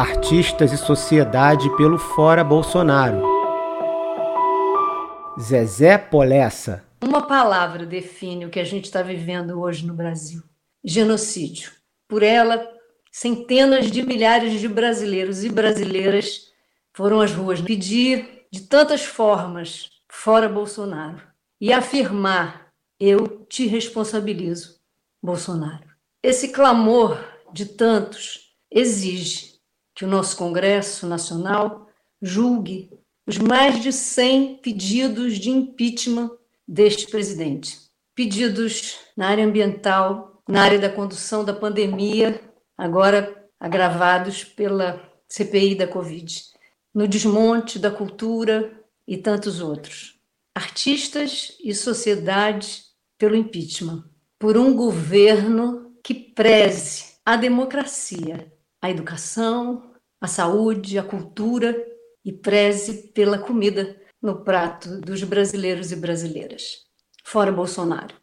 Artistas e Sociedade pelo Fora Bolsonaro. Zezé Polessa. Uma palavra define o que a gente está vivendo hoje no Brasil: genocídio. Por ela, centenas de milhares de brasileiros e brasileiras foram às ruas pedir de tantas formas fora Bolsonaro e afirmar: eu te responsabilizo, Bolsonaro. Esse clamor de tantos exige que o nosso Congresso Nacional julgue os mais de 100 pedidos de impeachment deste presidente. Pedidos na área ambiental, na área da condução da pandemia, agora agravados pela CPI da Covid, no desmonte da cultura e tantos outros. Artistas e sociedade pelo impeachment, por um governo que preze a democracia, a educação, a saúde, a cultura e preze pela comida no prato dos brasileiros e brasileiras. Fora Bolsonaro.